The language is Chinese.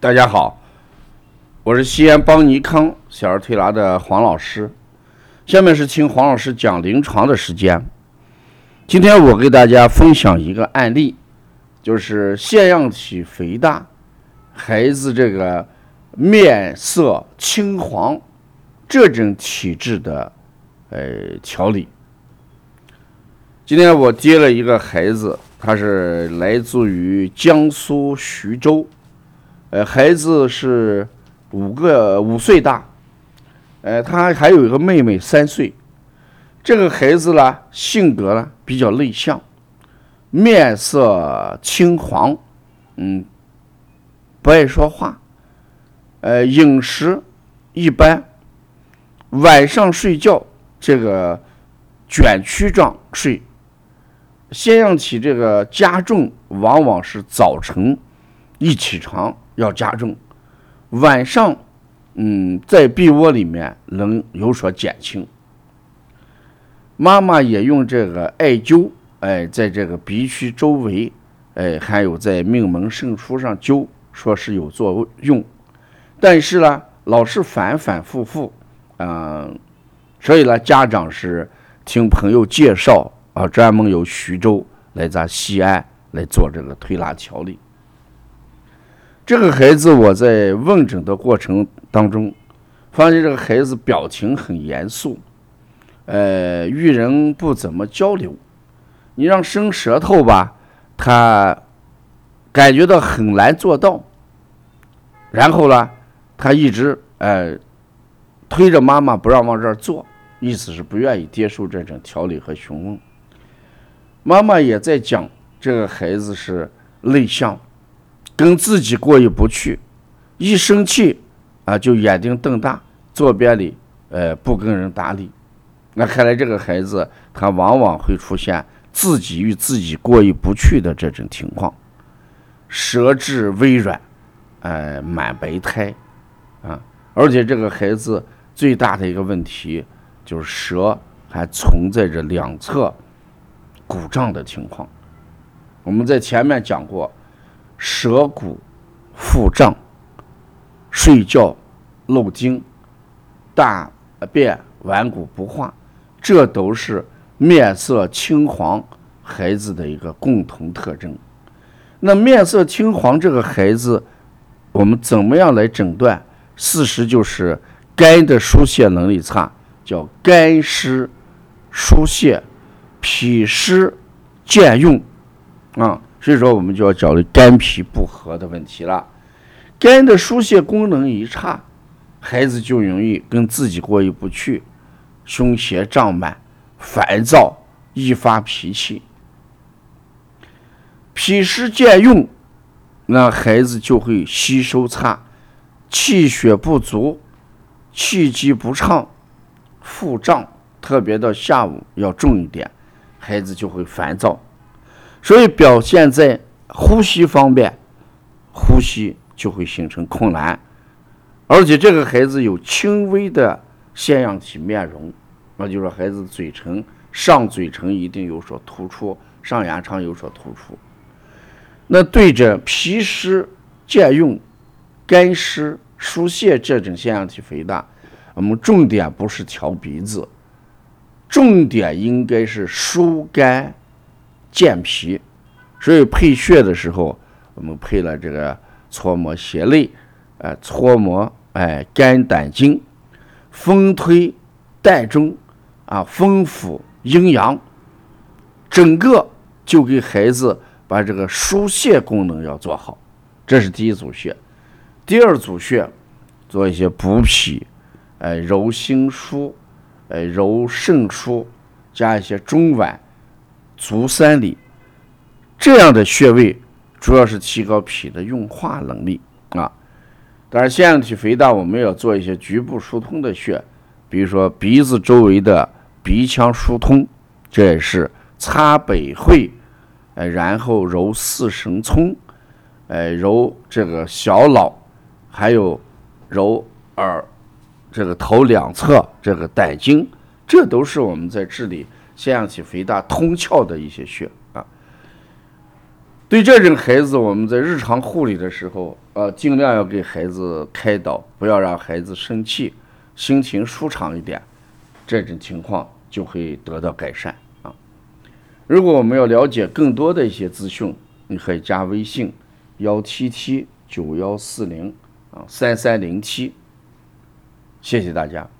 大家好，我是西安邦尼康小儿推拿的黄老师。下面是听黄老师讲临床的时间。今天我给大家分享一个案例，就是腺样体肥大，孩子这个面色青黄这种体质的呃调理。今天我接了一个孩子，他是来自于江苏徐州。呃，孩子是五个五岁大，呃，他还有一个妹妹三岁。这个孩子呢，性格呢比较内向，面色青黄，嗯，不爱说话，呃，饮食一般，晚上睡觉这个卷曲状睡，腺样体这个加重往往是早晨一起床。要加重，晚上，嗯，在被窝里面能有所减轻。妈妈也用这个艾灸，哎，在这个鼻区周围，哎，还有在命门肾腧上灸，说是有作用。但是呢，老是反反复复，嗯，所以呢，家长是听朋友介绍啊，专门由徐州来咱西安来做这个推拿调理。这个孩子，我在问诊的过程当中，发现这个孩子表情很严肃，呃，与人不怎么交流。你让伸舌头吧，他感觉到很难做到。然后呢，他一直呃推着妈妈不让往这儿坐，意思是不愿意接受这种调理和询问。妈妈也在讲，这个孩子是内向。跟自己过意不去，一生气啊就眼睛瞪大，坐边里，呃不跟人搭理。那看来这个孩子他往往会出现自己与自己过意不去的这种情况，舌质微软，呃满白苔，啊，而且这个孩子最大的一个问题就是舌还存在着两侧鼓胀的情况。我们在前面讲过。舌骨腹胀、睡觉漏精、大便顽固不化，这都是面色青黄孩子的一个共同特征。那面色青黄这个孩子，我们怎么样来诊断？事实就是肝的疏泄能力差，叫肝湿疏泄、脾湿健运啊。所以说，我们就要考虑肝脾不和的问题了。肝的疏泄功能一差，孩子就容易跟自己过意不去，胸胁胀满，烦躁，易发脾气。脾湿健运，那孩子就会吸收差，气血不足，气机不畅，腹胀，特别到下午要重一点，孩子就会烦躁。所以表现在呼吸方面，呼吸就会形成困难，而且这个孩子有轻微的腺样体面容，那就是孩子嘴唇上嘴唇一定有所突出，上牙床有所突出。那对着脾湿健用、肝湿疏泄这种腺样体肥大，我们重点不是调鼻子，重点应该是疏肝。健脾，所以配穴的时候，我们配了这个搓摩胁肋，呃，搓摩哎肝胆经，风推带中，啊，风府阴阳，整个就给孩子把这个疏泄功能要做好，这是第一组穴。第二组穴做一些补脾，哎，揉心腧，哎，揉肾腧，加一些中脘。足三里这样的穴位，主要是提高脾的运化能力啊。当然，腺样体肥大，我们要做一些局部疏通的穴，比如说鼻子周围的鼻腔疏通，这也是擦百会，呃，然后揉四神聪，呃，揉这个小脑，还有揉耳，这个头两侧这个胆经，这都是我们在治理。腺样体肥大通窍的一些穴啊，对这种孩子，我们在日常护理的时候，呃，尽量要给孩子开导，不要让孩子生气，心情舒畅一点，这种情况就会得到改善啊。如果我们要了解更多的一些资讯，你可以加微信幺七七九幺四零啊三三零七，谢谢大家。